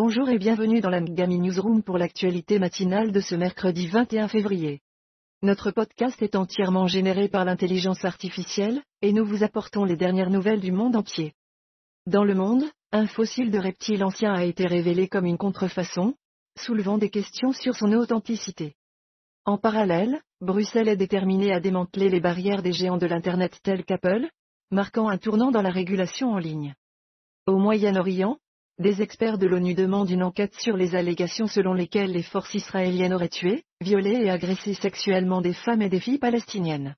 Bonjour et bienvenue dans la Ngami Newsroom pour l'actualité matinale de ce mercredi 21 février. Notre podcast est entièrement généré par l'intelligence artificielle, et nous vous apportons les dernières nouvelles du monde entier. Dans le monde, un fossile de reptile ancien a été révélé comme une contrefaçon, soulevant des questions sur son authenticité. En parallèle, Bruxelles est déterminée à démanteler les barrières des géants de l'Internet tels qu'Apple, marquant un tournant dans la régulation en ligne. Au Moyen-Orient, des experts de l'ONU demandent une enquête sur les allégations selon lesquelles les forces israéliennes auraient tué, violé et agressé sexuellement des femmes et des filles palestiniennes.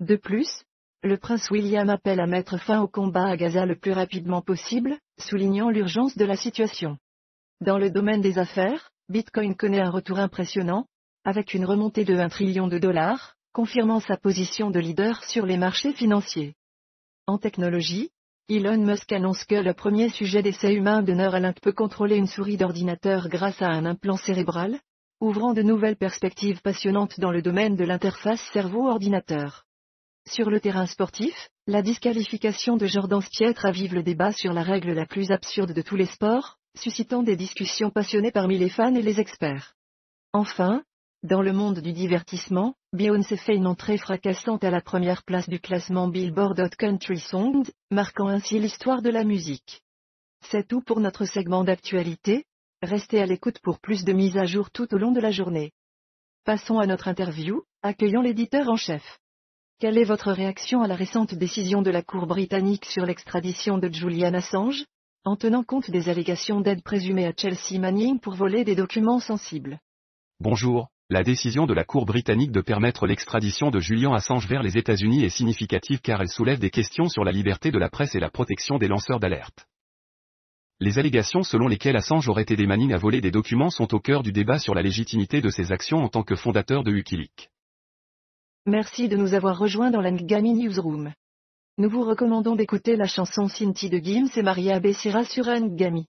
De plus, le prince William appelle à mettre fin au combat à Gaza le plus rapidement possible, soulignant l'urgence de la situation. Dans le domaine des affaires, Bitcoin connaît un retour impressionnant, avec une remontée de 1 trillion de dollars, confirmant sa position de leader sur les marchés financiers. En technologie, Elon Musk annonce que le premier sujet d'essai humain de Neuralink peut contrôler une souris d'ordinateur grâce à un implant cérébral, ouvrant de nouvelles perspectives passionnantes dans le domaine de l'interface cerveau-ordinateur. Sur le terrain sportif, la disqualification de Jordan Spieth ravive le débat sur la règle la plus absurde de tous les sports, suscitant des discussions passionnées parmi les fans et les experts. Enfin, dans le monde du divertissement, Beyoncé fait une entrée fracassante à la première place du classement Billboard Hot Country Songs, marquant ainsi l'histoire de la musique. C'est tout pour notre segment d'actualité, restez à l'écoute pour plus de mises à jour tout au long de la journée. Passons à notre interview, accueillant l'éditeur en chef. Quelle est votre réaction à la récente décision de la Cour britannique sur l'extradition de Julian Assange En tenant compte des allégations d'aide présumée à Chelsea Manning pour voler des documents sensibles? Bonjour, la décision de la Cour britannique de permettre l'extradition de Julian Assange vers les États-Unis est significative car elle soulève des questions sur la liberté de la presse et la protection des lanceurs d'alerte. Les allégations selon lesquelles Assange aurait aidé Manning à voler des documents sont au cœur du débat sur la légitimité de ses actions en tant que fondateur de Wikileaks. Merci de nous avoir rejoints dans la Ngami Newsroom. Nous vous recommandons d'écouter la chanson Cinti de Gims et Maria Becerra sur Ngami.